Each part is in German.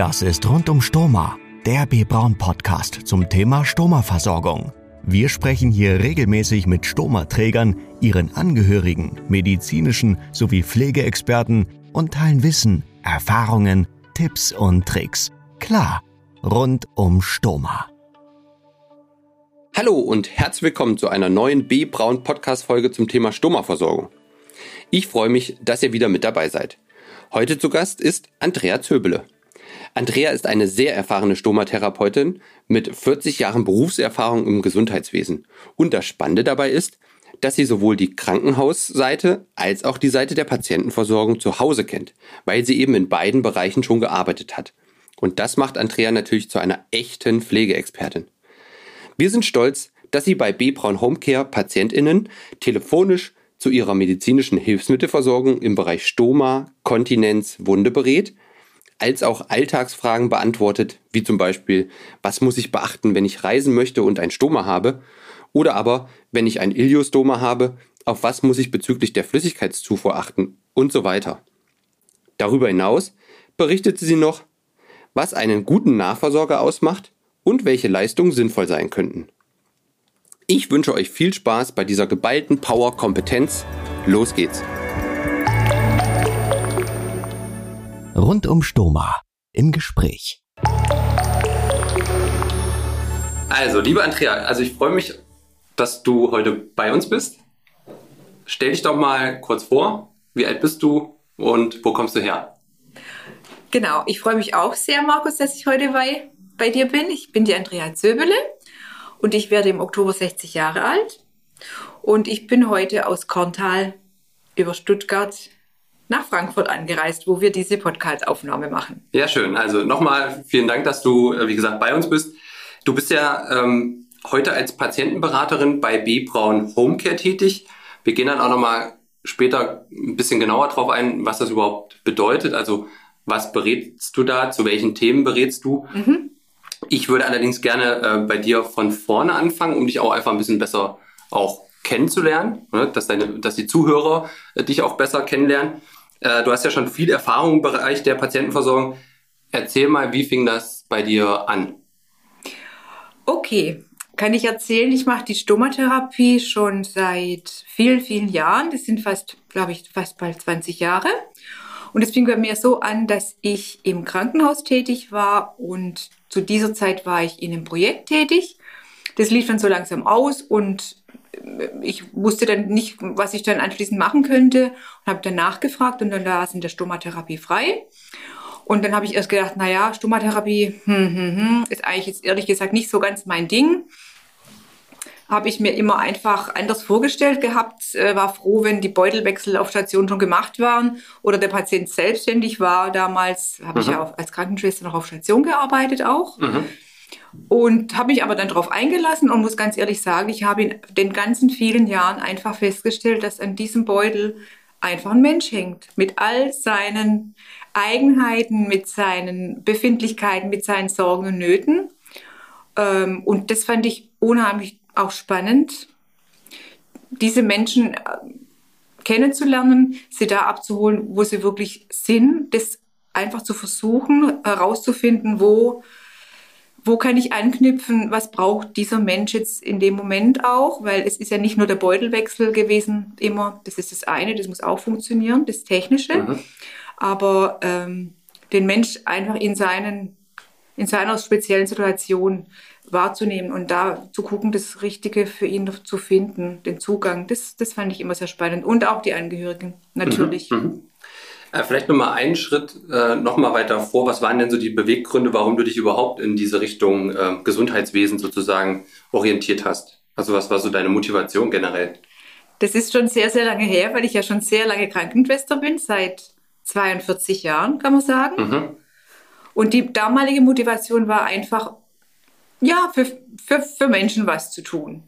Das ist rund um Stoma, der B. Braun Podcast zum Thema Stoma-Versorgung. Wir sprechen hier regelmäßig mit Stoma-Trägern, ihren Angehörigen, medizinischen sowie Pflegeexperten und teilen Wissen, Erfahrungen, Tipps und Tricks. Klar, rund um Stoma. Hallo und herzlich willkommen zu einer neuen B. Braun Podcast Folge zum Thema Stoma-Versorgung. Ich freue mich, dass ihr wieder mit dabei seid. Heute zu Gast ist Andrea Zöbele. Andrea ist eine sehr erfahrene Stomatherapeutin mit 40 Jahren Berufserfahrung im Gesundheitswesen. Und das Spannende dabei ist, dass sie sowohl die Krankenhausseite als auch die Seite der Patientenversorgung zu Hause kennt, weil sie eben in beiden Bereichen schon gearbeitet hat. Und das macht Andrea natürlich zu einer echten Pflegeexpertin. Wir sind stolz, dass sie bei B. Braun Homecare PatientInnen telefonisch zu ihrer medizinischen Hilfsmittelversorgung im Bereich Stoma, Kontinenz, Wunde berät, als auch Alltagsfragen beantwortet, wie zum Beispiel, was muss ich beachten, wenn ich reisen möchte und ein Stoma habe? Oder aber, wenn ich ein Iliostoma habe, auf was muss ich bezüglich der Flüssigkeitszufuhr achten und so weiter. Darüber hinaus berichtete sie noch, was einen guten Nachversorger ausmacht und welche Leistungen sinnvoll sein könnten. Ich wünsche euch viel Spaß bei dieser geballten Power-Kompetenz. Los geht's! Rund um Stoma im Gespräch. Also, liebe Andrea, also ich freue mich, dass du heute bei uns bist. Stell dich doch mal kurz vor. Wie alt bist du und wo kommst du her? Genau, ich freue mich auch sehr, Markus, dass ich heute bei, bei dir bin. Ich bin die Andrea Zöbele und ich werde im Oktober 60 Jahre alt. Und ich bin heute aus Korntal über Stuttgart nach Frankfurt angereist, wo wir diese Podcast-Aufnahme machen. Ja, schön. Also nochmal vielen Dank, dass du, äh, wie gesagt, bei uns bist. Du bist ja ähm, heute als Patientenberaterin bei B. Braun Homecare tätig. Wir gehen dann auch nochmal später ein bisschen genauer drauf ein, was das überhaupt bedeutet. Also was berätst du da? Zu welchen Themen berätst du? Mhm. Ich würde allerdings gerne äh, bei dir von vorne anfangen, um dich auch einfach ein bisschen besser auch kennenzulernen, ne? dass, deine, dass die Zuhörer äh, dich auch besser kennenlernen. Äh, du hast ja schon viel Erfahrung im Bereich der Patientenversorgung. Erzähl mal, wie fing das bei dir an? Okay, kann ich erzählen, ich mache die Stomatherapie schon seit vielen, vielen Jahren. Das sind fast, glaube ich, fast bald 20 Jahre. Und es fing bei mir so an, dass ich im Krankenhaus tätig war und zu dieser Zeit war ich in einem Projekt tätig. Das lief dann so langsam aus und ich wusste dann nicht, was ich dann anschließend machen könnte und habe dann nachgefragt und dann war es in der Stomatherapie frei. Und dann habe ich erst gedacht, naja, Stomatherapie hm, hm, hm, ist eigentlich jetzt ehrlich gesagt nicht so ganz mein Ding. Habe ich mir immer einfach anders vorgestellt gehabt, äh, war froh, wenn die Beutelwechsel auf Station schon gemacht waren oder der Patient selbstständig war. Damals habe mhm. ich ja als Krankenschwester noch auf Station gearbeitet auch. Mhm. Und habe mich aber dann darauf eingelassen und muss ganz ehrlich sagen, ich habe in den ganzen vielen Jahren einfach festgestellt, dass an diesem Beutel einfach ein Mensch hängt. Mit all seinen Eigenheiten, mit seinen Befindlichkeiten, mit seinen Sorgen und Nöten. Ähm, und das fand ich unheimlich auch spannend, diese Menschen äh, kennenzulernen, sie da abzuholen, wo sie wirklich sind, das einfach zu versuchen, herauszufinden, wo wo kann ich anknüpfen, was braucht dieser Mensch jetzt in dem Moment auch, weil es ist ja nicht nur der Beutelwechsel gewesen immer, das ist das eine, das muss auch funktionieren, das Technische, mhm. aber ähm, den Mensch einfach in, seinen, in seiner speziellen Situation wahrzunehmen und da zu gucken, das Richtige für ihn zu finden, den Zugang, das, das fand ich immer sehr spannend und auch die Angehörigen natürlich. Mhm. Mhm. Äh, vielleicht nochmal einen Schritt äh, nochmal weiter vor. Was waren denn so die Beweggründe, warum du dich überhaupt in diese Richtung äh, Gesundheitswesen sozusagen orientiert hast? Also was war so deine Motivation generell? Das ist schon sehr, sehr lange her, weil ich ja schon sehr lange Krankenschwester bin, seit 42 Jahren, kann man sagen. Mhm. Und die damalige Motivation war einfach, ja, für, für, für Menschen was zu tun.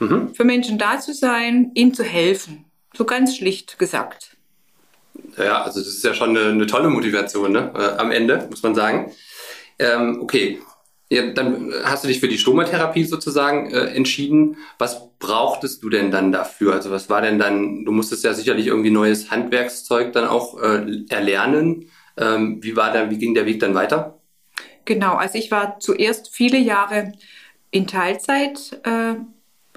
Mhm. Für Menschen da zu sein, ihnen zu helfen. So ganz schlicht gesagt. Ja, also das ist ja schon eine, eine tolle Motivation ne? Äh, am Ende, muss man sagen. Ähm, okay, Ja, dann hast du dich für die Stomatherapie sozusagen äh, entschieden. Was brauchtest du denn dann dafür? Also was war denn dann, du musstest ja sicherlich irgendwie neues Handwerkszeug dann auch äh, erlernen. Ähm, wie war da, wie ging der Weg dann weiter? Genau, also ich war zuerst viele Jahre in Teilzeit äh,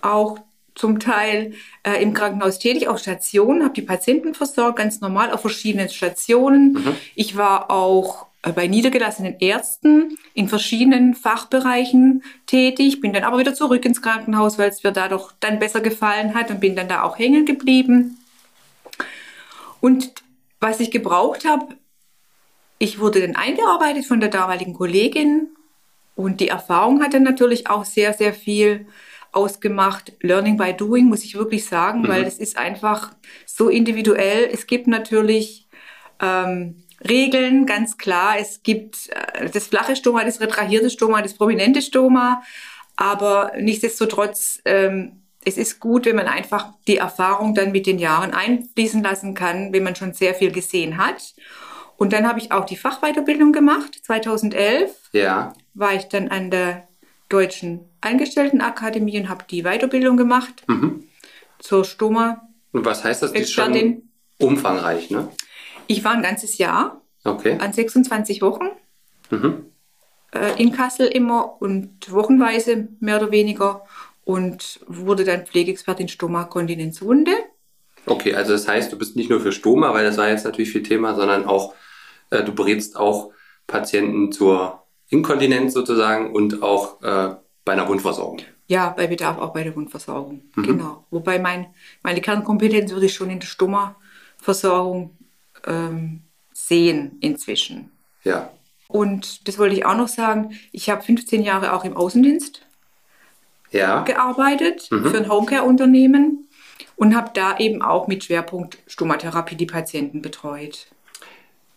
auch zum Teil äh, im Krankenhaus tätig, auf Stationen, habe die Patienten versorgt, ganz normal auf verschiedenen Stationen. Mhm. Ich war auch äh, bei niedergelassenen Ärzten in verschiedenen Fachbereichen tätig, bin dann aber wieder zurück ins Krankenhaus, weil es mir da doch dann besser gefallen hat und bin dann da auch hängen geblieben. Und was ich gebraucht habe, ich wurde dann eingearbeitet von der damaligen Kollegin und die Erfahrung hat dann natürlich auch sehr, sehr viel ausgemacht. Learning by Doing, muss ich wirklich sagen, mhm. weil es ist einfach so individuell. Es gibt natürlich ähm, Regeln, ganz klar. Es gibt äh, das flache Stoma, das retrahierte Stoma, das prominente Stoma. Aber nichtsdestotrotz, ähm, es ist gut, wenn man einfach die Erfahrung dann mit den Jahren einfließen lassen kann, wenn man schon sehr viel gesehen hat. Und dann habe ich auch die Fachweiterbildung gemacht. 2011 ja. war ich dann an der Deutschen Angestelltenakademie und habe die Weiterbildung gemacht mhm. zur Stoma. Und was heißt das? Die ist schon umfangreich, ne? Ich war ein ganzes Jahr okay. an 26 Wochen mhm. äh, in Kassel immer und wochenweise mehr oder weniger und wurde dann Pflegeexpertin Stoma Kontinenzwunde. Okay, also das heißt, du bist nicht nur für Stoma, weil das war jetzt natürlich viel Thema, sondern auch, äh, du berätst auch Patienten zur Inkontinenz sozusagen und auch äh, bei einer Wundversorgung. Ja, bei Bedarf auch bei der Wundversorgung. Mhm. Genau. Wobei mein, meine Kernkompetenz würde ich schon in der Stoma-Versorgung ähm, sehen inzwischen. Ja. Und das wollte ich auch noch sagen. Ich habe 15 Jahre auch im Außendienst ja. gearbeitet mhm. für ein Homecare-Unternehmen und habe da eben auch mit Schwerpunkt Stomatherapie die Patienten betreut.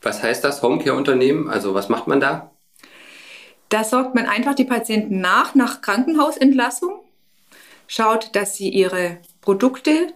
Was heißt das Homecare-Unternehmen? Also was macht man da? Da sorgt man einfach die Patienten nach, nach Krankenhausentlassung, schaut, dass sie ihre Produkte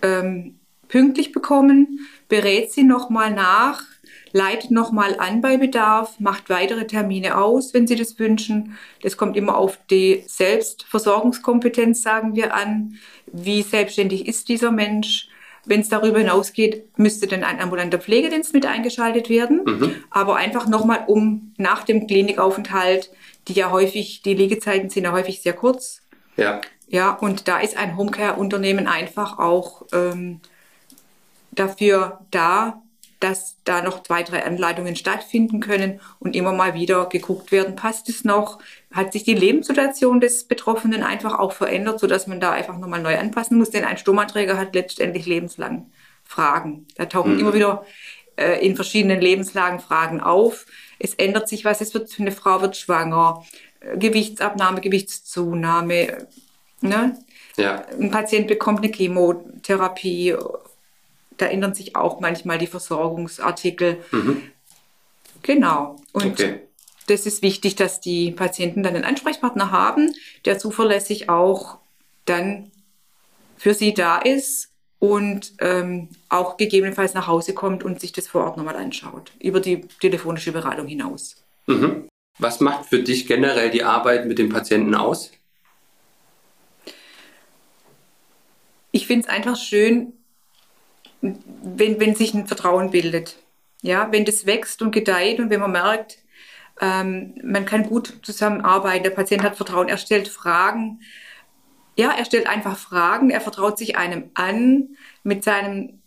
ähm, pünktlich bekommen, berät sie nochmal nach, leitet nochmal an bei Bedarf, macht weitere Termine aus, wenn sie das wünschen. Das kommt immer auf die Selbstversorgungskompetenz, sagen wir an. Wie selbstständig ist dieser Mensch? Wenn es darüber hinausgeht, müsste dann ein ambulanter Pflegedienst mit eingeschaltet werden. Mhm. Aber einfach nochmal, um nach dem Klinikaufenthalt, die ja häufig, die Liegezeiten sind ja häufig sehr kurz. Ja. Ja, und da ist ein Homecare-Unternehmen einfach auch ähm, dafür da, dass da noch zwei, drei Anleitungen stattfinden können und immer mal wieder geguckt werden, passt es noch? Hat sich die Lebenssituation des Betroffenen einfach auch verändert, sodass man da einfach nochmal neu anpassen muss? Denn ein Stomaträger hat letztendlich lebenslang Fragen. Da tauchen mhm. immer wieder äh, in verschiedenen Lebenslagen Fragen auf. Es ändert sich was, es wird, eine Frau wird schwanger, äh, Gewichtsabnahme, Gewichtszunahme, ne? Ja. Ein Patient bekommt eine Chemotherapie da ändern sich auch manchmal die Versorgungsartikel. Mhm. Genau. Und okay. das ist wichtig, dass die Patienten dann einen Ansprechpartner haben, der zuverlässig auch dann für sie da ist und ähm, auch gegebenenfalls nach Hause kommt und sich das vor Ort nochmal anschaut, über die telefonische Beratung hinaus. Mhm. Was macht für dich generell die Arbeit mit dem Patienten aus? Ich finde es einfach schön, wenn, wenn sich ein Vertrauen bildet. Ja, wenn das wächst und gedeiht und wenn man merkt, ähm, man kann gut zusammenarbeiten, der Patient hat Vertrauen, er stellt Fragen. Ja, er stellt einfach Fragen, er vertraut sich einem an mit seinen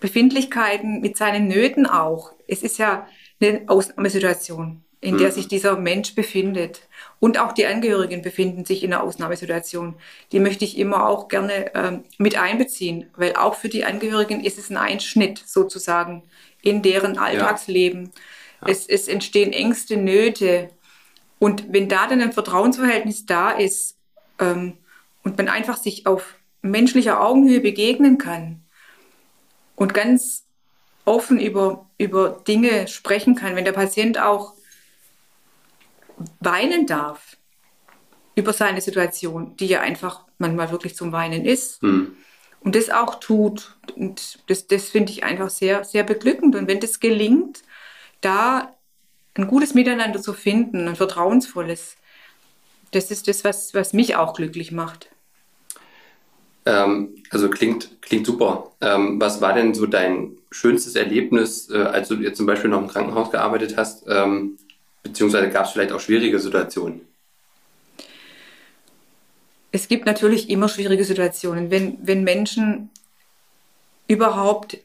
Befindlichkeiten, mit seinen Nöten auch. Es ist ja eine Ausnahmesituation in der mhm. sich dieser Mensch befindet. Und auch die Angehörigen befinden sich in einer Ausnahmesituation. Die möchte ich immer auch gerne ähm, mit einbeziehen, weil auch für die Angehörigen ist es ein Einschnitt sozusagen in deren Alltagsleben. Ja. Ja. Es, es entstehen Ängste, Nöte. Und wenn da dann ein Vertrauensverhältnis da ist ähm, und man einfach sich auf menschlicher Augenhöhe begegnen kann und ganz offen über, über Dinge sprechen kann, wenn der Patient auch weinen darf über seine Situation, die ja einfach manchmal wirklich zum Weinen ist. Mhm. Und das auch tut. Und das, das finde ich einfach sehr, sehr beglückend. Und wenn das gelingt, da ein gutes Miteinander zu finden, ein vertrauensvolles. Das ist das, was, was mich auch glücklich macht. Ähm, also klingt, klingt super. Ähm, was war denn so dein schönstes Erlebnis, äh, als du jetzt zum Beispiel noch im Krankenhaus gearbeitet hast? Ähm, beziehungsweise gab es vielleicht auch schwierige Situationen? Es gibt natürlich immer schwierige Situationen. Wenn, wenn Menschen überhaupt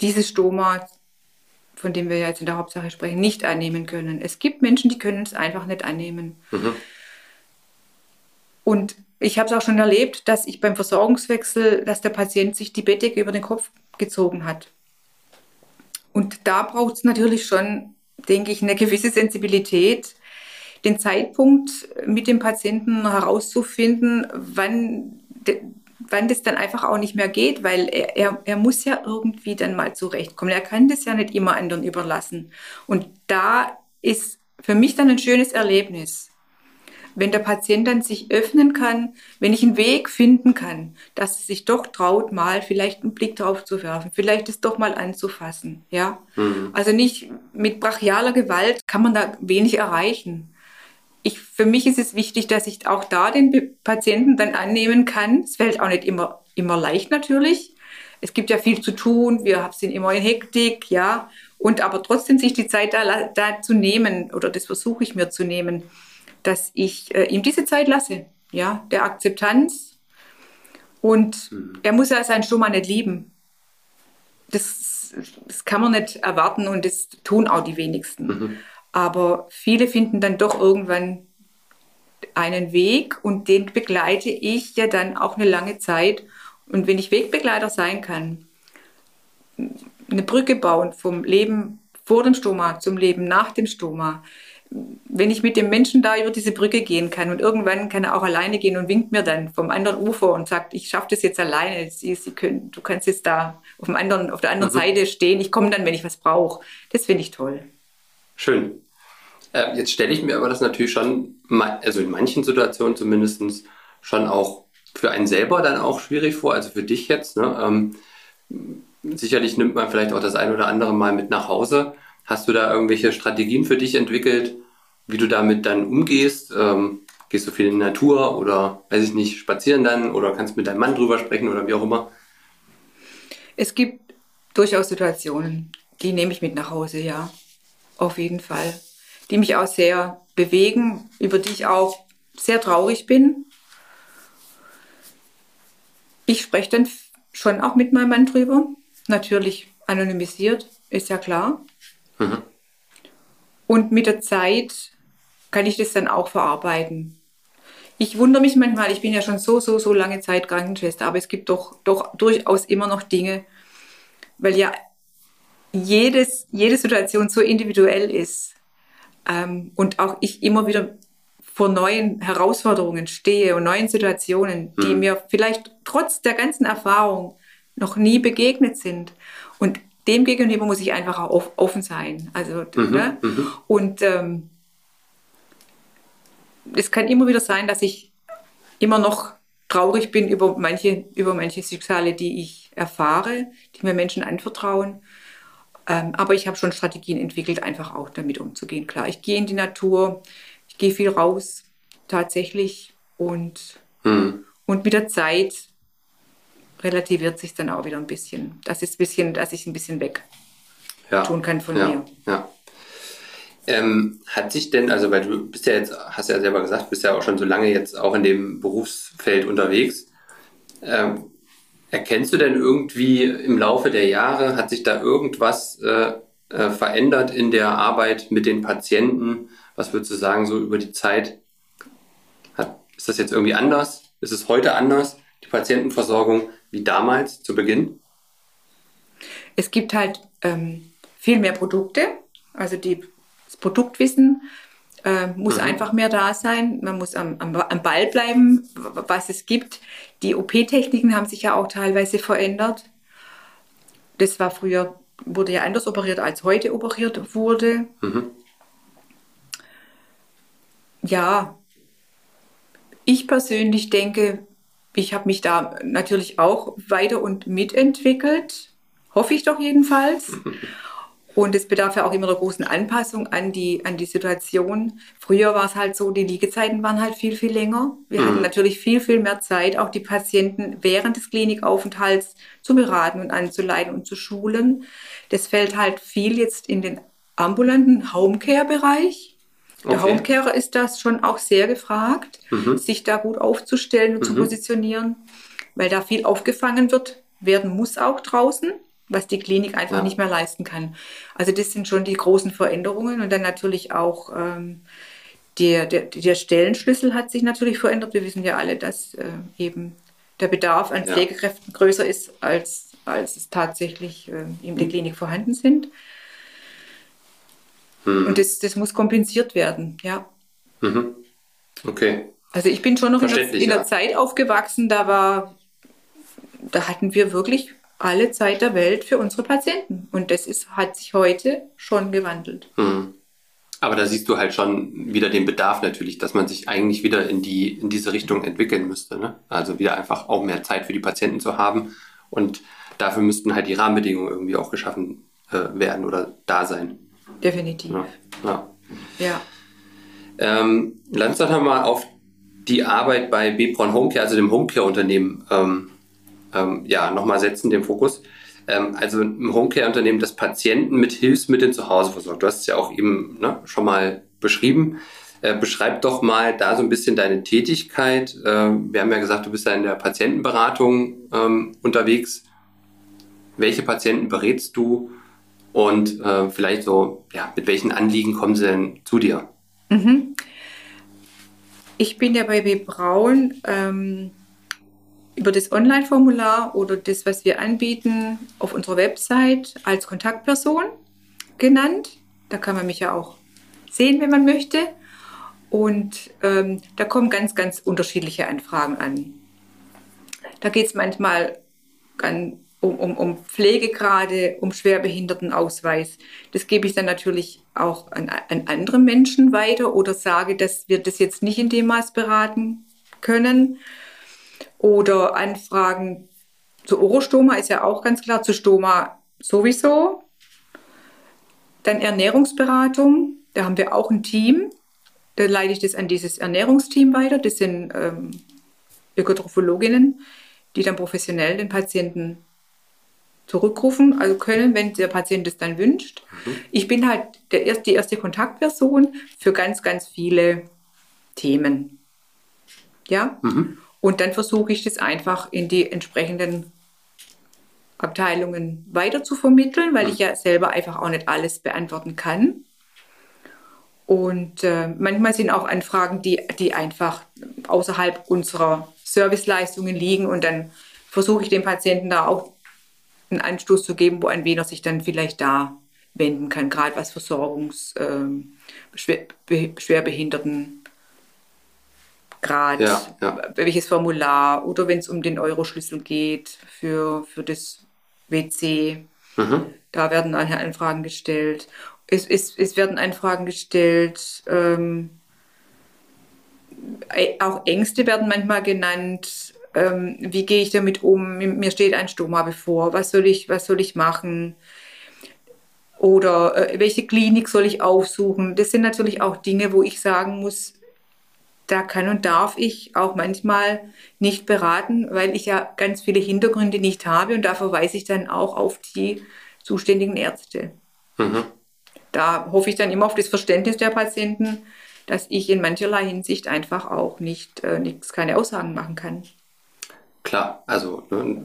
dieses Stoma, von dem wir jetzt in der Hauptsache sprechen, nicht annehmen können. Es gibt Menschen, die können es einfach nicht annehmen. Mhm. Und ich habe es auch schon erlebt, dass ich beim Versorgungswechsel, dass der Patient sich die Bettdecke über den Kopf gezogen hat. Und da braucht es natürlich schon, denke ich, eine gewisse Sensibilität, den Zeitpunkt mit dem Patienten herauszufinden, wann, wann das dann einfach auch nicht mehr geht, weil er, er, er muss ja irgendwie dann mal zurechtkommen. Er kann das ja nicht immer anderen überlassen. Und da ist für mich dann ein schönes Erlebnis wenn der Patient dann sich öffnen kann, wenn ich einen Weg finden kann, dass es sich doch traut, mal vielleicht einen Blick drauf zu werfen, vielleicht es doch mal anzufassen, ja. Mhm. Also nicht mit brachialer Gewalt kann man da wenig erreichen. Ich, für mich ist es wichtig, dass ich auch da den Patienten dann annehmen kann. Es fällt auch nicht immer, immer leicht natürlich. Es gibt ja viel zu tun. Wir sind immer in Hektik, ja. Und aber trotzdem sich die Zeit da, da zu nehmen, oder das versuche ich mir zu nehmen, dass ich äh, ihm diese Zeit lasse, ja, der Akzeptanz. Und mhm. er muss ja seinen Stoma nicht lieben. Das, das kann man nicht erwarten und das tun auch die wenigsten. Mhm. Aber viele finden dann doch irgendwann einen Weg und den begleite ich ja dann auch eine lange Zeit. Und wenn ich Wegbegleiter sein kann, eine Brücke bauen vom Leben vor dem Stoma zum Leben nach dem Stoma, wenn ich mit dem Menschen da über diese Brücke gehen kann und irgendwann kann er auch alleine gehen und winkt mir dann vom anderen Ufer und sagt, ich schaffe das jetzt alleine, Sie, Sie können, du kannst jetzt da auf, dem anderen, auf der anderen mhm. Seite stehen, ich komme dann, wenn ich was brauche. Das finde ich toll. Schön. Äh, jetzt stelle ich mir aber das natürlich schon, also in manchen Situationen zumindest, schon auch für einen selber dann auch schwierig vor, also für dich jetzt. Ne? Ähm, sicherlich nimmt man vielleicht auch das ein oder andere Mal mit nach Hause. Hast du da irgendwelche Strategien für dich entwickelt, wie du damit dann umgehst? Ähm, gehst du viel in die Natur oder, weiß ich nicht, spazieren dann oder kannst mit deinem Mann drüber sprechen oder wie auch immer? Es gibt durchaus Situationen, die nehme ich mit nach Hause, ja. Auf jeden Fall. Die mich auch sehr bewegen, über die ich auch sehr traurig bin. Ich spreche dann schon auch mit meinem Mann drüber. Natürlich anonymisiert, ist ja klar. Mhm. Und mit der Zeit kann ich das dann auch verarbeiten. Ich wundere mich manchmal, ich bin ja schon so, so, so lange Zeit Krankenschwester, aber es gibt doch, doch durchaus immer noch Dinge, weil ja jedes, jede Situation so individuell ist ähm, und auch ich immer wieder vor neuen Herausforderungen stehe und neuen Situationen, die mhm. mir vielleicht trotz der ganzen Erfahrung noch nie begegnet sind. Und dem gegenüber muss ich einfach auch offen sein. Also, mhm, ne? Mhm. Und ähm, es kann immer wieder sein, dass ich immer noch traurig bin über manche, über manche Schicksale, die ich erfahre, die mir Menschen anvertrauen. Ähm, aber ich habe schon Strategien entwickelt, einfach auch damit umzugehen. Klar, ich gehe in die Natur, ich gehe viel raus, tatsächlich. Und, mhm. und mit der Zeit relativiert sich dann auch wieder ein bisschen. Das ist ein bisschen, dass ich ein bisschen weg ja. tun kann von ja. mir. Ja. Ähm, hat sich denn, also weil du bist ja jetzt, hast ja selber gesagt, bist ja auch schon so lange jetzt auch in dem Berufsfeld unterwegs. Ähm, erkennst du denn irgendwie im Laufe der Jahre, hat sich da irgendwas äh, äh, verändert in der Arbeit mit den Patienten? Was würdest du sagen, so über die Zeit? Hat, ist das jetzt irgendwie anders? Ist es heute anders, die Patientenversorgung? wie damals zu Beginn? Es gibt halt ähm, viel mehr Produkte. Also die, das Produktwissen äh, muss mhm. einfach mehr da sein. Man muss am, am, am Ball bleiben, was es gibt. Die OP-Techniken haben sich ja auch teilweise verändert. Das war früher, wurde ja anders operiert, als heute operiert wurde. Mhm. Ja, ich persönlich denke, ich habe mich da natürlich auch weiter und mitentwickelt, hoffe ich doch jedenfalls. Und es bedarf ja auch immer einer großen Anpassung an die, an die Situation. Früher war es halt so, die Liegezeiten waren halt viel, viel länger. Wir mhm. hatten natürlich viel, viel mehr Zeit, auch die Patienten während des Klinikaufenthalts zu beraten und anzuleiten und zu schulen. Das fällt halt viel jetzt in den ambulanten Homecare-Bereich. Der okay. Homecarer ist das schon auch sehr gefragt, mhm. sich da gut aufzustellen und mhm. zu positionieren, weil da viel aufgefangen wird, werden muss auch draußen was die Klinik einfach ja. nicht mehr leisten kann. Also das sind schon die großen Veränderungen und dann natürlich auch ähm, der, der, der Stellenschlüssel hat sich natürlich verändert. Wir wissen ja alle, dass äh, eben der Bedarf an Pflegekräften ja. größer ist, als, als es tatsächlich äh, in der Klinik vorhanden sind. Hm. Und das, das muss kompensiert werden, ja. Mhm. Okay. Also ich bin schon noch in der, in der ja. Zeit aufgewachsen, da war, da hatten wir wirklich alle Zeit der Welt für unsere Patienten. Und das ist, hat sich heute schon gewandelt. Mhm. Aber da siehst du halt schon wieder den Bedarf natürlich, dass man sich eigentlich wieder in, die, in diese Richtung entwickeln müsste. Ne? Also wieder einfach auch mehr Zeit für die Patienten zu haben. Und dafür müssten halt die Rahmenbedingungen irgendwie auch geschaffen äh, werden oder da sein. Definitiv. Ja. ja. ja. Ähm, lass uns doch nochmal auf die Arbeit bei Bebron Homecare, also dem Homecare-Unternehmen, ähm, ähm, ja, nochmal setzen, den Fokus. Ähm, also im Homecare-Unternehmen, das Patienten mit Hilfsmitteln zu Hause versorgt. Du hast es ja auch eben ne, schon mal beschrieben. Äh, beschreib doch mal da so ein bisschen deine Tätigkeit. Äh, wir haben ja gesagt, du bist ja in der Patientenberatung ähm, unterwegs. Welche Patienten berätst du? Und äh, vielleicht so, ja, mit welchen Anliegen kommen sie denn zu dir? Mhm. Ich bin ja bei B. Braun ähm, über das Online-Formular oder das, was wir anbieten, auf unserer Website als Kontaktperson genannt. Da kann man mich ja auch sehen, wenn man möchte. Und ähm, da kommen ganz, ganz unterschiedliche Anfragen an. Da geht es manchmal um, um, um Pflegegrade, um Schwerbehindertenausweis. Das gebe ich dann natürlich auch an, an andere Menschen weiter oder sage, dass wir das jetzt nicht in dem Maß beraten können oder Anfragen zu Orostoma ist ja auch ganz klar, zu Stoma sowieso. Dann Ernährungsberatung, da haben wir auch ein Team. Da leite ich das an dieses Ernährungsteam weiter. Das sind ähm, Ökotrophologinnen, die dann professionell den Patienten zurückrufen also können, wenn der Patient es dann wünscht. Mhm. Ich bin halt der erste, die erste Kontaktperson für ganz, ganz viele Themen. Ja? Mhm. Und dann versuche ich das einfach in die entsprechenden Abteilungen weiter zu vermitteln, weil ich ja selber einfach auch nicht alles beantworten kann. Und äh, manchmal sind auch Anfragen, die, die einfach außerhalb unserer Serviceleistungen liegen. Und dann versuche ich dem Patienten da auch einen Anstoß zu geben, wo ein wen er sich dann vielleicht da wenden kann, gerade was Versorgungs-, äh, Schwerbehinderten Grad, ja, ja. welches Formular oder wenn es um den Euroschlüssel geht für, für das WC. Mhm. Da werden Anfragen gestellt. Es, es, es werden Anfragen gestellt. Ähm, auch Ängste werden manchmal genannt. Ähm, wie gehe ich damit um? Mir steht ein Stoma bevor. Was soll ich, was soll ich machen? Oder äh, welche Klinik soll ich aufsuchen? Das sind natürlich auch Dinge, wo ich sagen muss, da kann und darf ich auch manchmal nicht beraten, weil ich ja ganz viele Hintergründe nicht habe und da verweise ich dann auch auf die zuständigen Ärzte. Mhm. Da hoffe ich dann immer auf das Verständnis der Patienten, dass ich in mancherlei Hinsicht einfach auch nicht äh, nichts, keine Aussagen machen kann. Klar, also ne,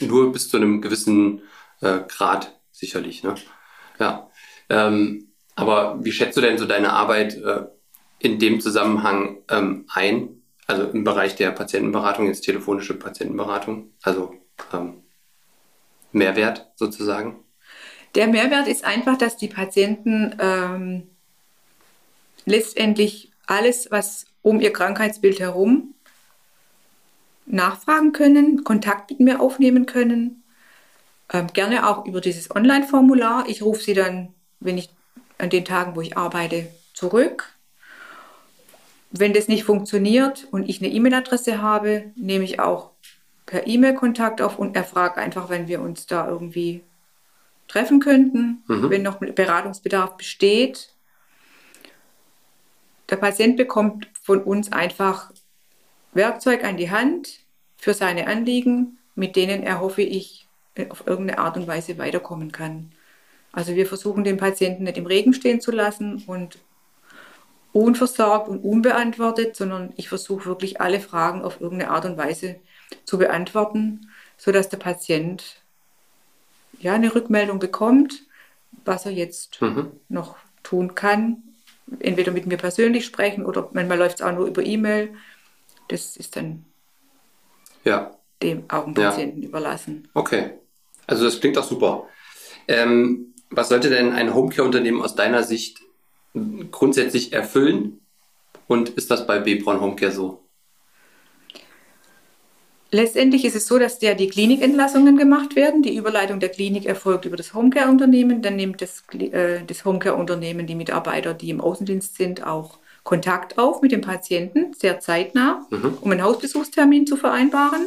nur bis zu einem gewissen äh, Grad sicherlich. Ne? Ja. Ähm, aber wie schätzt du denn so deine Arbeit? Äh, in dem Zusammenhang ähm, ein, also im Bereich der Patientenberatung, jetzt telefonische Patientenberatung, also ähm, Mehrwert sozusagen? Der Mehrwert ist einfach, dass die Patienten ähm, letztendlich alles, was um ihr Krankheitsbild herum nachfragen können, Kontakt mit mir aufnehmen können. Ähm, gerne auch über dieses Online-Formular. Ich rufe sie dann, wenn ich an den Tagen, wo ich arbeite, zurück. Wenn das nicht funktioniert und ich eine E-Mail-Adresse habe, nehme ich auch per E-Mail Kontakt auf und erfrage einfach, wenn wir uns da irgendwie treffen könnten, mhm. wenn noch Beratungsbedarf besteht. Der Patient bekommt von uns einfach Werkzeug an die Hand für seine Anliegen, mit denen er, hoffe ich, auf irgendeine Art und Weise weiterkommen kann. Also wir versuchen den Patienten nicht im Regen stehen zu lassen und unversorgt und unbeantwortet, sondern ich versuche wirklich alle Fragen auf irgendeine Art und Weise zu beantworten, sodass der Patient ja eine Rückmeldung bekommt, was er jetzt mhm. noch tun kann. Entweder mit mir persönlich sprechen oder manchmal läuft es auch nur über E-Mail. Das ist dann ja. dem Augenpatienten ja. überlassen. Okay. Also das klingt auch super. Ähm, was sollte denn ein Homecare-Unternehmen aus deiner Sicht grundsätzlich erfüllen? Und ist das bei B-Braun Homecare so? Letztendlich ist es so, dass ja die Klinikentlassungen gemacht werden. Die Überleitung der Klinik erfolgt über das Homecare-Unternehmen. Dann nimmt das, äh, das Homecare-Unternehmen die Mitarbeiter, die im Außendienst sind, auch Kontakt auf mit dem Patienten, sehr zeitnah, mhm. um einen Hausbesuchstermin zu vereinbaren.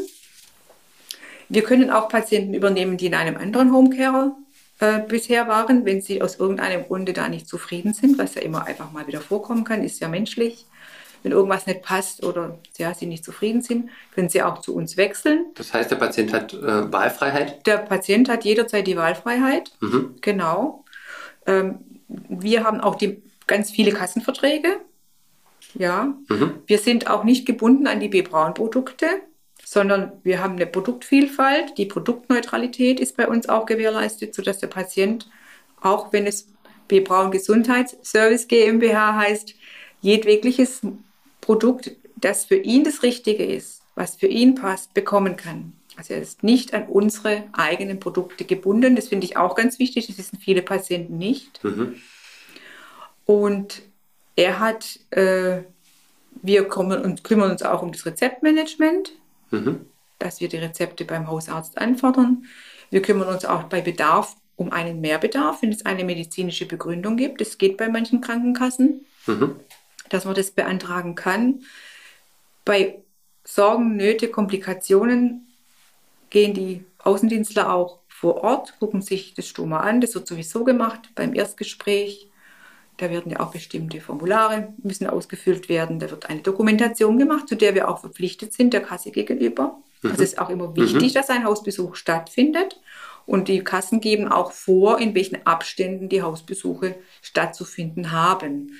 Wir können auch Patienten übernehmen, die in einem anderen Homecare äh, bisher waren, wenn sie aus irgendeinem Grunde da nicht zufrieden sind, was ja immer einfach mal wieder vorkommen kann, ist ja menschlich. Wenn irgendwas nicht passt oder ja, sie nicht zufrieden sind, können sie auch zu uns wechseln. Das heißt, der Patient hat äh, Wahlfreiheit? Der Patient hat jederzeit die Wahlfreiheit. Mhm. Genau. Ähm, wir haben auch die, ganz viele Kassenverträge. Ja. Mhm. Wir sind auch nicht gebunden an die B-Braun-Produkte sondern wir haben eine Produktvielfalt. Die Produktneutralität ist bei uns auch gewährleistet, sodass der Patient, auch wenn es B. Braun Gesundheitsservice GmbH heißt, jedwegliches Produkt, das für ihn das Richtige ist, was für ihn passt, bekommen kann. Also er ist nicht an unsere eigenen Produkte gebunden. Das finde ich auch ganz wichtig. Das wissen viele Patienten nicht. Mhm. Und er hat, äh, wir kommen und kümmern uns auch um das Rezeptmanagement mhm. dass wir die Rezepte beim Hausarzt anfordern. Wir kümmern uns auch bei Bedarf um einen Mehrbedarf, wenn es eine medizinische Begründung gibt. Das geht bei manchen Krankenkassen, mhm. dass man das beantragen kann. Bei Sorgen, Nöte, Komplikationen gehen die Außendienstler auch vor Ort, gucken sich das Stoma an. Das wird sowieso gemacht beim Erstgespräch. Da werden ja auch bestimmte Formulare müssen ausgefüllt werden. Da wird eine Dokumentation gemacht, zu der wir auch verpflichtet sind, der Kasse gegenüber. Mhm. Also es ist auch immer wichtig, mhm. dass ein Hausbesuch stattfindet. Und die Kassen geben auch vor, in welchen Abständen die Hausbesuche stattzufinden haben.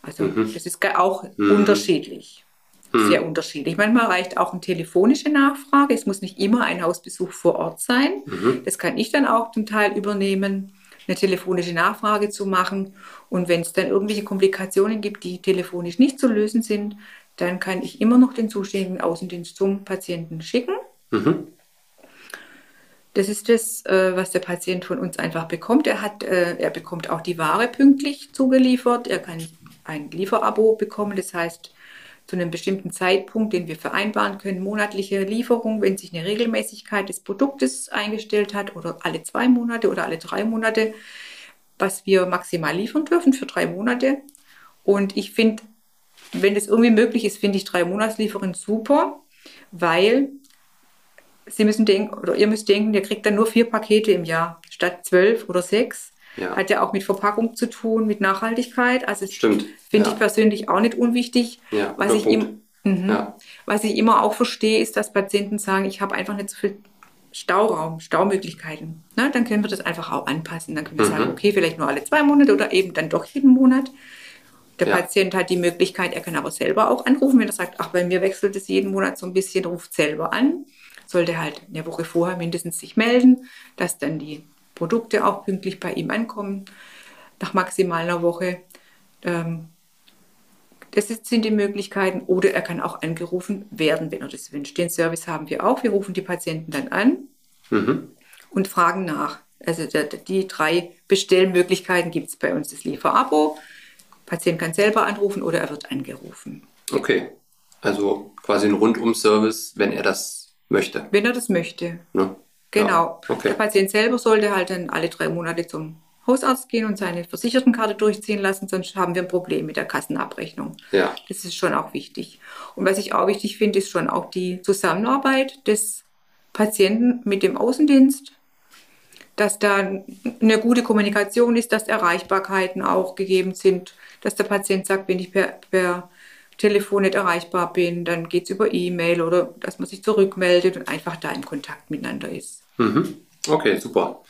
Also mhm. das ist auch mhm. unterschiedlich. Mhm. Sehr unterschiedlich. Manchmal reicht auch eine telefonische Nachfrage. Es muss nicht immer ein Hausbesuch vor Ort sein. Mhm. Das kann ich dann auch zum Teil übernehmen eine telefonische Nachfrage zu machen. Und wenn es dann irgendwelche Komplikationen gibt, die telefonisch nicht zu lösen sind, dann kann ich immer noch den zuständigen Außendienst zum Patienten schicken. Mhm. Das ist das, äh, was der Patient von uns einfach bekommt. Er, hat, äh, er bekommt auch die Ware pünktlich zugeliefert. Er kann ein Lieferabo bekommen. Das heißt, zu einem bestimmten Zeitpunkt, den wir vereinbaren können, monatliche Lieferung, wenn sich eine Regelmäßigkeit des Produktes eingestellt hat oder alle zwei Monate oder alle drei Monate, was wir maximal liefern dürfen für drei Monate. Und ich finde, wenn das irgendwie möglich ist, finde ich drei Monatslieferungen super, weil Sie müssen denken, oder ihr müsst denken, ihr kriegt dann nur vier Pakete im Jahr statt zwölf oder sechs. Ja. Hat ja auch mit Verpackung zu tun, mit Nachhaltigkeit. Also Stimmt. Finde ja. ich persönlich auch nicht unwichtig. Ja, was, ich im, mhm. was ich immer auch verstehe, ist, dass Patienten sagen, ich habe einfach nicht so viel Stauraum, Staumöglichkeiten. Na, dann können wir das einfach auch anpassen. Dann können wir mhm. sagen, okay, vielleicht nur alle zwei Monate oder eben dann doch jeden Monat. Der ja. Patient hat die Möglichkeit, er kann aber selber auch anrufen, wenn er sagt, ach, bei mir wechselt es jeden Monat so ein bisschen, ruft selber an. Sollte halt eine Woche vorher mindestens sich melden, dass dann die Produkte auch pünktlich bei ihm ankommen, nach maximal einer Woche. Ähm, das sind die Möglichkeiten. Oder er kann auch angerufen werden, wenn er das wünscht. Den Service haben wir auch. Wir rufen die Patienten dann an mhm. und fragen nach. Also die drei Bestellmöglichkeiten gibt es bei uns. Das Lieferabo. Patient kann selber anrufen oder er wird angerufen. Okay. Also quasi ein Rundum-Service, wenn er das möchte. Wenn er das möchte. Ne? Genau. Ja, okay. Der Patient selber sollte halt dann alle drei Monate zum Hausarzt gehen und seine Versichertenkarte durchziehen lassen, sonst haben wir ein Problem mit der Kassenabrechnung. Ja. Das ist schon auch wichtig. Und was ich auch wichtig finde, ist schon auch die Zusammenarbeit des Patienten mit dem Außendienst. dass da eine gute Kommunikation ist, dass Erreichbarkeiten auch gegeben sind, dass der Patient sagt, wenn ich per, per Telefon nicht erreichbar bin, dann geht es über E-Mail oder dass man sich zurückmeldet und einfach da im Kontakt miteinander ist. Mhm. Okay, super.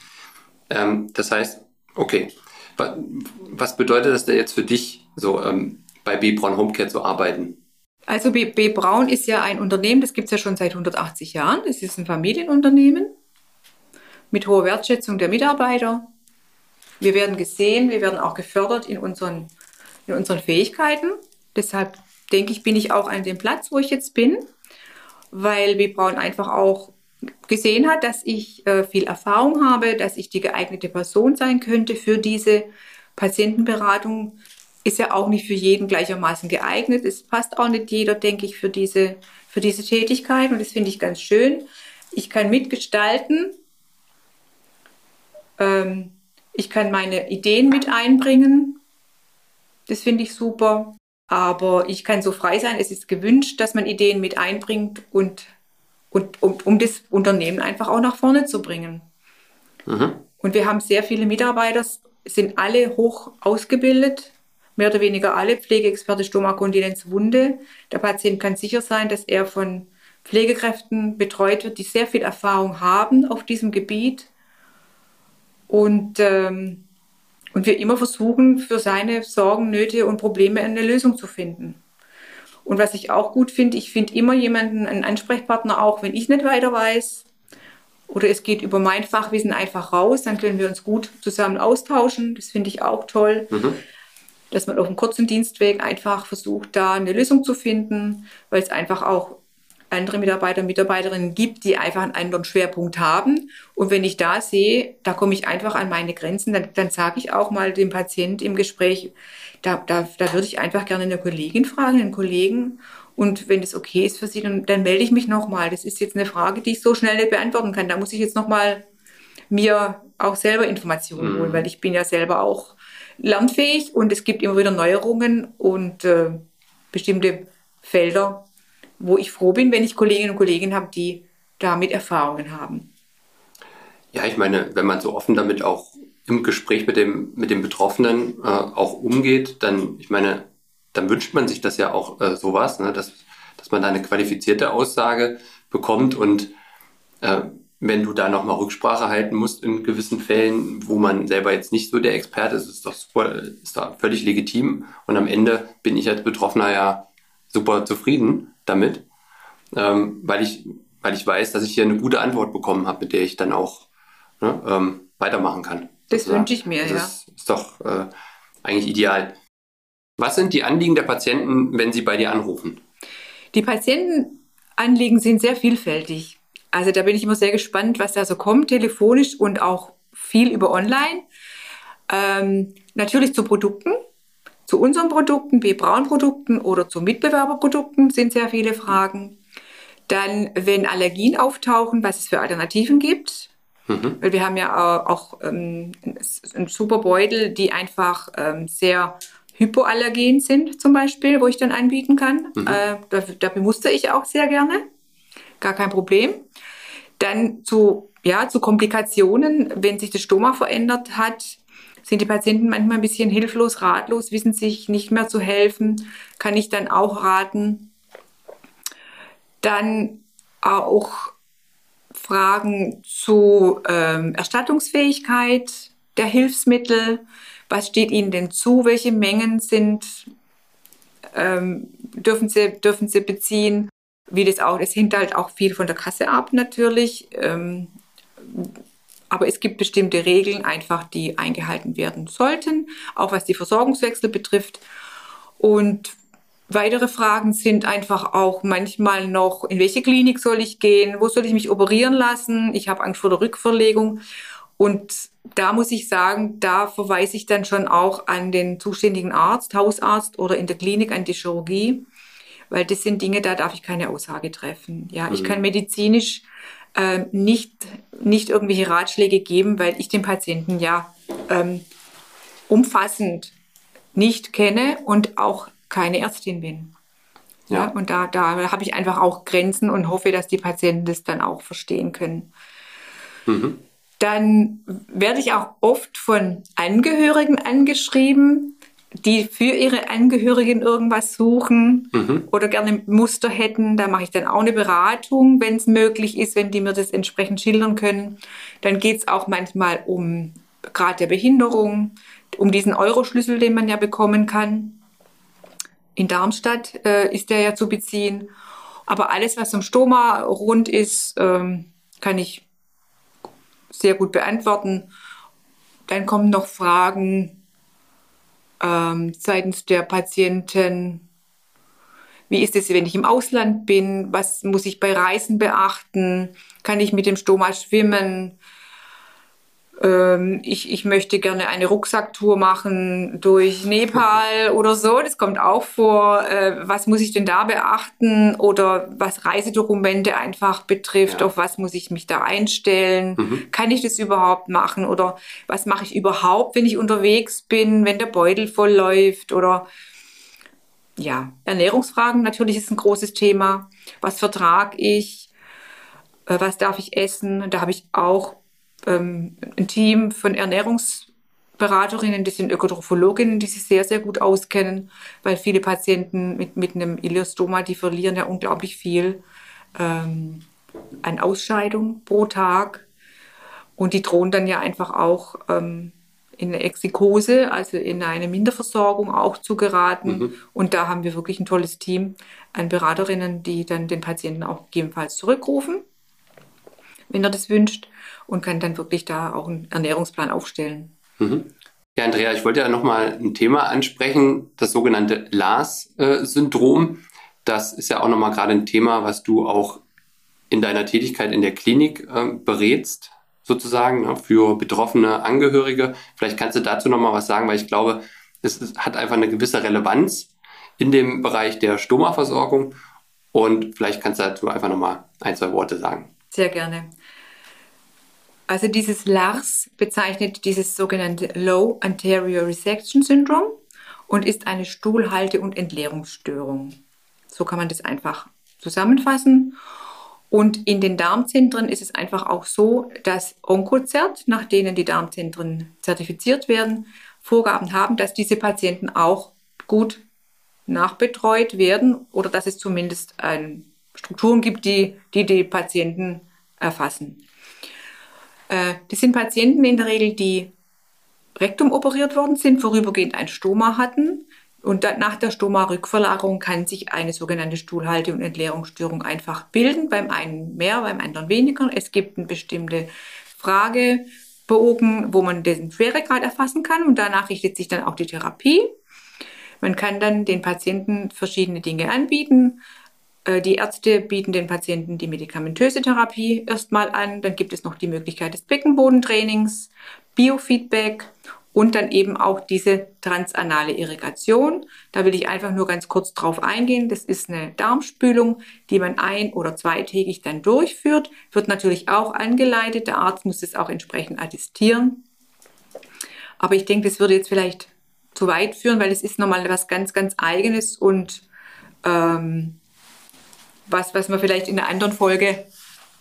Ähm, das heißt, okay, was bedeutet das denn jetzt für dich, so ähm, bei B. Braun Homecare zu arbeiten? Also B. B. Braun ist ja ein Unternehmen, das gibt es ja schon seit 180 Jahren. Das ist ein Familienunternehmen mit hoher Wertschätzung der Mitarbeiter. Wir werden gesehen, wir werden auch gefördert in unseren, in unseren Fähigkeiten. Deshalb denke ich, bin ich auch an dem Platz, wo ich jetzt bin, weil B. Braun einfach auch gesehen hat, dass ich äh, viel Erfahrung habe, dass ich die geeignete Person sein könnte für diese Patientenberatung. Ist ja auch nicht für jeden gleichermaßen geeignet. Es passt auch nicht jeder, denke ich, für diese, für diese Tätigkeit. Und das finde ich ganz schön. Ich kann mitgestalten. Ähm, ich kann meine Ideen mit einbringen. Das finde ich super. Aber ich kann so frei sein. Es ist gewünscht, dass man Ideen mit einbringt und und um, um das Unternehmen einfach auch nach vorne zu bringen. Mhm. Und wir haben sehr viele Mitarbeiter, sind alle hoch ausgebildet, mehr oder weniger alle Pflegeexperte Stomakontinenz Wunde. Der Patient kann sicher sein, dass er von Pflegekräften betreut wird, die sehr viel Erfahrung haben auf diesem Gebiet und, ähm, und wir immer versuchen, für seine Sorgen, Nöte und Probleme eine Lösung zu finden. Und was ich auch gut finde, ich finde immer jemanden, einen Ansprechpartner, auch wenn ich nicht weiter weiß. Oder es geht über mein Fachwissen einfach raus, dann können wir uns gut zusammen austauschen. Das finde ich auch toll. Mhm. Dass man auf einem kurzen Dienstweg einfach versucht, da eine Lösung zu finden, weil es einfach auch andere Mitarbeiter und Mitarbeiterinnen gibt, die einfach einen anderen Schwerpunkt haben. Und wenn ich da sehe, da komme ich einfach an meine Grenzen, dann, dann sage ich auch mal dem Patient im Gespräch, da, da, da würde ich einfach gerne eine Kollegin fragen, einen Kollegen. Und wenn das okay ist für Sie, dann, dann melde ich mich nochmal. Das ist jetzt eine Frage, die ich so schnell nicht beantworten kann. Da muss ich jetzt nochmal mir auch selber Informationen mhm. holen, weil ich bin ja selber auch lernfähig und es gibt immer wieder Neuerungen und äh, bestimmte Felder, wo ich froh bin, wenn ich Kolleginnen und Kollegen habe, die damit Erfahrungen haben. Ja, ich meine, wenn man so offen damit auch im Gespräch mit dem, mit dem Betroffenen äh, auch umgeht, dann, ich meine, dann wünscht man sich das ja auch äh, sowas, ne, dass, dass man da eine qualifizierte Aussage bekommt und äh, wenn du da nochmal Rücksprache halten musst in gewissen Fällen, wo man selber jetzt nicht so der Experte ist, ist doch super, ist da völlig legitim. Und am Ende bin ich als Betroffener ja super zufrieden damit, ähm, weil ich, weil ich weiß, dass ich hier eine gute Antwort bekommen habe, mit der ich dann auch ne, ähm, weitermachen kann. Das wünsche ich mir, das ja. Ist, ist doch äh, eigentlich ideal. Was sind die Anliegen der Patienten, wenn sie bei dir anrufen? Die Patientenanliegen sind sehr vielfältig. Also da bin ich immer sehr gespannt, was da so kommt, telefonisch und auch viel über online. Ähm, natürlich zu Produkten, zu unseren Produkten, B-Braun-Produkten oder zu Mitbewerberprodukten sind sehr viele Fragen. Dann, wenn Allergien auftauchen, was es für Alternativen gibt. Mhm. Weil wir haben ja auch ähm, einen super Beutel, die einfach ähm, sehr hypoallergen sind, zum Beispiel, wo ich dann anbieten kann. Mhm. Äh, da, da bemuster ich auch sehr gerne. Gar kein Problem. Dann zu, ja, zu Komplikationen, wenn sich das Stoma verändert hat, sind die Patienten manchmal ein bisschen hilflos, ratlos, wissen sich nicht mehr zu helfen, kann ich dann auch raten. Dann auch Fragen zu ähm, Erstattungsfähigkeit der Hilfsmittel. Was steht Ihnen denn zu? Welche Mengen sind, ähm, dürfen, Sie, dürfen Sie beziehen? Wie das auch, es hängt halt auch viel von der Kasse ab natürlich. Ähm, aber es gibt bestimmte Regeln einfach, die eingehalten werden sollten, auch was die Versorgungswechsel betrifft. Und Weitere Fragen sind einfach auch manchmal noch, in welche Klinik soll ich gehen, wo soll ich mich operieren lassen, ich habe Angst vor der Rückverlegung. Und da muss ich sagen, da verweise ich dann schon auch an den zuständigen Arzt, Hausarzt oder in der Klinik an die Chirurgie, weil das sind Dinge, da darf ich keine Aussage treffen. Ja, mhm. ich kann medizinisch äh, nicht, nicht irgendwelche Ratschläge geben, weil ich den Patienten ja ähm, umfassend nicht kenne und auch keine Ärztin bin. Ja. ja und da, da habe ich einfach auch Grenzen und hoffe, dass die Patienten das dann auch verstehen können. Mhm. Dann werde ich auch oft von Angehörigen angeschrieben, die für ihre Angehörigen irgendwas suchen mhm. oder gerne Muster hätten. Da mache ich dann auch eine Beratung, wenn es möglich ist, wenn die mir das entsprechend schildern können. Dann geht es auch manchmal um Grad der Behinderung, um diesen Euroschlüssel, den man ja bekommen kann. In Darmstadt äh, ist der ja zu beziehen. Aber alles, was um Stoma rund ist, ähm, kann ich sehr gut beantworten. Dann kommen noch Fragen ähm, seitens der Patienten. Wie ist es, wenn ich im Ausland bin? Was muss ich bei Reisen beachten? Kann ich mit dem Stoma schwimmen? Ähm, ich, ich möchte gerne eine Rucksacktour machen durch Nepal oder so. Das kommt auch vor. Äh, was muss ich denn da beachten? Oder was Reisedokumente einfach betrifft, ja. auf was muss ich mich da einstellen? Mhm. Kann ich das überhaupt machen? Oder was mache ich überhaupt, wenn ich unterwegs bin, wenn der Beutel voll läuft? Oder ja, Ernährungsfragen natürlich ist ein großes Thema. Was vertrage ich? Äh, was darf ich essen? Da habe ich auch ähm, ein Team von Ernährungsberaterinnen, die sind Ökotrophologinnen, die sich sehr, sehr gut auskennen, weil viele Patienten mit, mit einem Ileostoma, die verlieren ja unglaublich viel ähm, an Ausscheidung pro Tag. Und die drohen dann ja einfach auch ähm, in eine Exikose, also in eine Minderversorgung auch zu geraten. Mhm. Und da haben wir wirklich ein tolles Team an Beraterinnen, die dann den Patienten auch gegebenenfalls zurückrufen, wenn er das wünscht und kann dann wirklich da auch einen Ernährungsplan aufstellen. Mhm. Ja, Andrea, ich wollte ja nochmal ein Thema ansprechen, das sogenannte LAS-Syndrom. Das ist ja auch nochmal gerade ein Thema, was du auch in deiner Tätigkeit in der Klinik äh, berätst, sozusagen, ne, für betroffene Angehörige. Vielleicht kannst du dazu nochmal was sagen, weil ich glaube, es ist, hat einfach eine gewisse Relevanz in dem Bereich der Stoma-Versorgung. Und vielleicht kannst du dazu einfach nochmal ein, zwei Worte sagen. Sehr gerne. Also dieses LARS bezeichnet dieses sogenannte Low Anterior Resection Syndrome und ist eine Stuhlhalte- und Entleerungsstörung. So kann man das einfach zusammenfassen. Und in den Darmzentren ist es einfach auch so, dass Onkozert, nach denen die Darmzentren zertifiziert werden, Vorgaben haben, dass diese Patienten auch gut nachbetreut werden oder dass es zumindest Strukturen gibt, die die, die Patienten erfassen. Äh, das sind Patienten in der Regel, die Rektum operiert worden sind, vorübergehend ein Stoma hatten. Und nach der Stoma-Rückverlagerung kann sich eine sogenannte Stuhlhalte- und Entleerungsstörung einfach bilden. Beim einen mehr, beim anderen weniger. Es gibt eine bestimmte Fragebogen, wo man den Schweregrad erfassen kann. Und danach richtet sich dann auch die Therapie. Man kann dann den Patienten verschiedene Dinge anbieten. Äh, die Ärzte bieten den Patienten die medikamentöse Therapie erstmal an. Dann gibt es noch die Möglichkeit des Beckenbodentrainings, Biofeedback und dann eben auch diese transanale Irrigation. Da will ich einfach nur ganz kurz drauf eingehen. Das ist eine Darmspülung, die man ein- oder zweitägig dann durchführt. Wird natürlich auch angeleitet. Der Arzt muss es auch entsprechend attestieren. Aber ich denke, das würde jetzt vielleicht zu weit führen, weil es ist nochmal was ganz, ganz Eigenes und ähm, was, was wir vielleicht in einer anderen Folge,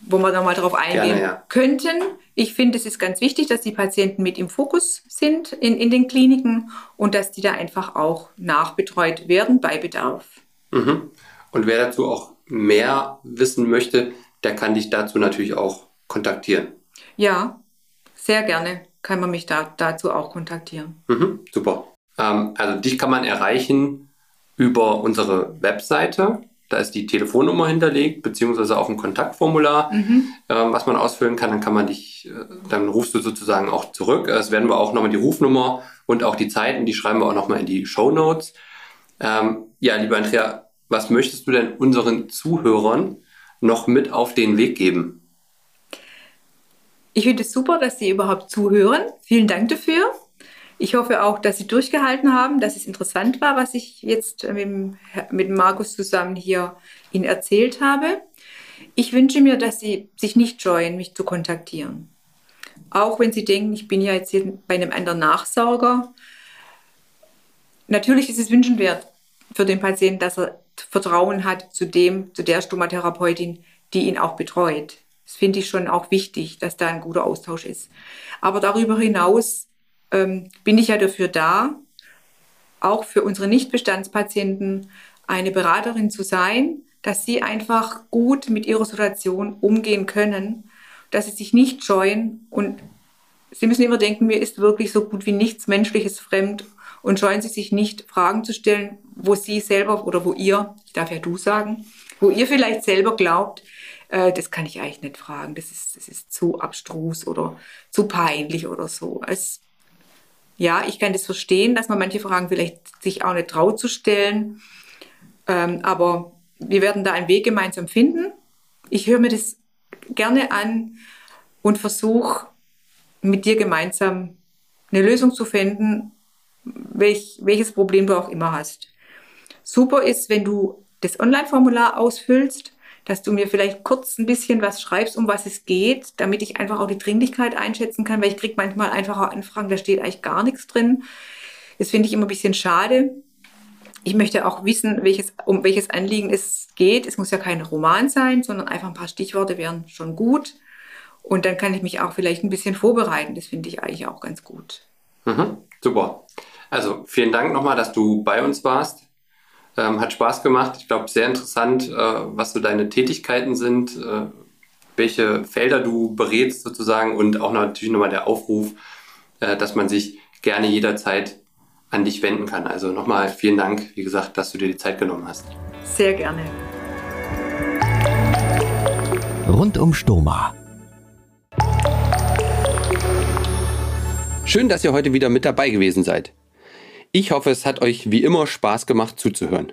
wo wir nochmal darauf eingehen Gerne, ja. könnten. Ich finde, es ist ganz wichtig, dass die Patienten mit im Fokus sind in, in den Kliniken und dass die da einfach auch nachbetreut werden bei Bedarf. Mhm. Und wer dazu auch mehr wissen möchte, der kann dich dazu natürlich auch kontaktieren. Ja, sehr gerne kann man mich da, dazu auch kontaktieren. Mhm, super. Ähm, also dich kann man erreichen über unsere Webseite da ist die Telefonnummer hinterlegt, beziehungsweise auch ein Kontaktformular, mhm. ähm, was man ausfüllen kann. Dann kann man dich, äh, dann rufst du sozusagen auch zurück. Es werden wir auch nochmal die Rufnummer und auch die Zeiten, die schreiben wir auch nochmal in die Show Notes. Ähm, ja, lieber Andrea, was möchtest du denn unseren Zuhörern noch mit auf den Weg geben? Ich finde es super, dass Sie überhaupt zuhören. Vielen Dank dafür. Ich hoffe auch, dass Sie durchgehalten haben, dass es interessant war, was ich jetzt mit, mit Markus zusammen hier Ihnen erzählt habe. Ich wünsche mir, dass Sie sich nicht scheuen, mich zu kontaktieren. Auch wenn Sie denken, ich bin ja jetzt hier bei einem anderen Nachsorger. Natürlich ist es wünschenswert für den Patienten, dass er Vertrauen hat zu dem, zu der Stomatherapeutin, die ihn auch betreut. Das finde ich schon auch wichtig, dass da ein guter Austausch ist. Aber darüber hinaus ähm, bin ich ja dafür da, auch für unsere Nichtbestandspatienten eine Beraterin zu sein, dass sie einfach gut mit ihrer Situation umgehen können, dass sie sich nicht scheuen und sie müssen immer denken, mir ist wirklich so gut wie nichts Menschliches fremd und scheuen sie sich nicht, Fragen zu stellen, wo sie selber oder wo ihr, ich darf ja du sagen, wo ihr vielleicht selber glaubt, äh, das kann ich eigentlich nicht fragen, das ist, das ist zu abstrus oder zu peinlich oder so. Es, ja, ich kann das verstehen, dass man manche Fragen vielleicht sich auch nicht traut zu stellen, ähm, aber wir werden da einen Weg gemeinsam finden. Ich höre mir das gerne an und versuche mit dir gemeinsam eine Lösung zu finden, welch, welches Problem du auch immer hast. Super ist, wenn du das Online-Formular ausfüllst, dass du mir vielleicht kurz ein bisschen was schreibst, um was es geht, damit ich einfach auch die Dringlichkeit einschätzen kann, weil ich kriege manchmal einfach auch Anfragen, da steht eigentlich gar nichts drin. Das finde ich immer ein bisschen schade. Ich möchte auch wissen, welches, um welches Anliegen es geht. Es muss ja kein Roman sein, sondern einfach ein paar Stichworte wären schon gut. Und dann kann ich mich auch vielleicht ein bisschen vorbereiten. Das finde ich eigentlich auch ganz gut. Mhm, super. Also vielen Dank nochmal, dass du bei uns warst. Ähm, hat Spaß gemacht. Ich glaube, sehr interessant, äh, was so deine Tätigkeiten sind, äh, welche Felder du berätst sozusagen und auch natürlich nochmal der Aufruf, äh, dass man sich gerne jederzeit an dich wenden kann. Also nochmal vielen Dank, wie gesagt, dass du dir die Zeit genommen hast. Sehr gerne. Rund um Stoma. Schön, dass ihr heute wieder mit dabei gewesen seid. Ich hoffe, es hat euch wie immer Spaß gemacht zuzuhören.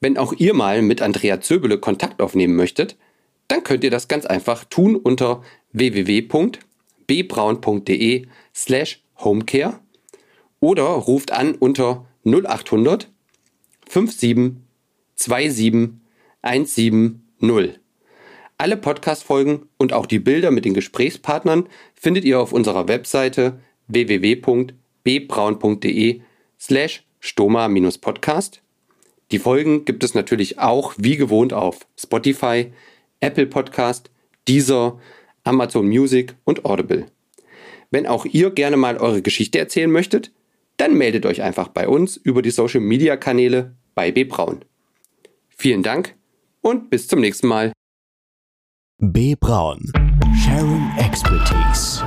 Wenn auch ihr mal mit Andrea Zöbele Kontakt aufnehmen möchtet, dann könnt ihr das ganz einfach tun unter www.bbraun.de slash homecare oder ruft an unter 0800 57 27 170. Alle Podcast-Folgen und auch die Bilder mit den Gesprächspartnern findet ihr auf unserer Webseite www.bbraun.de slash stoma-podcast. Die Folgen gibt es natürlich auch wie gewohnt auf Spotify, Apple Podcast, Deezer, Amazon Music und Audible. Wenn auch ihr gerne mal eure Geschichte erzählen möchtet, dann meldet euch einfach bei uns über die Social Media Kanäle bei B Braun. Vielen Dank und bis zum nächsten Mal. B Braun. Sharing Expertise.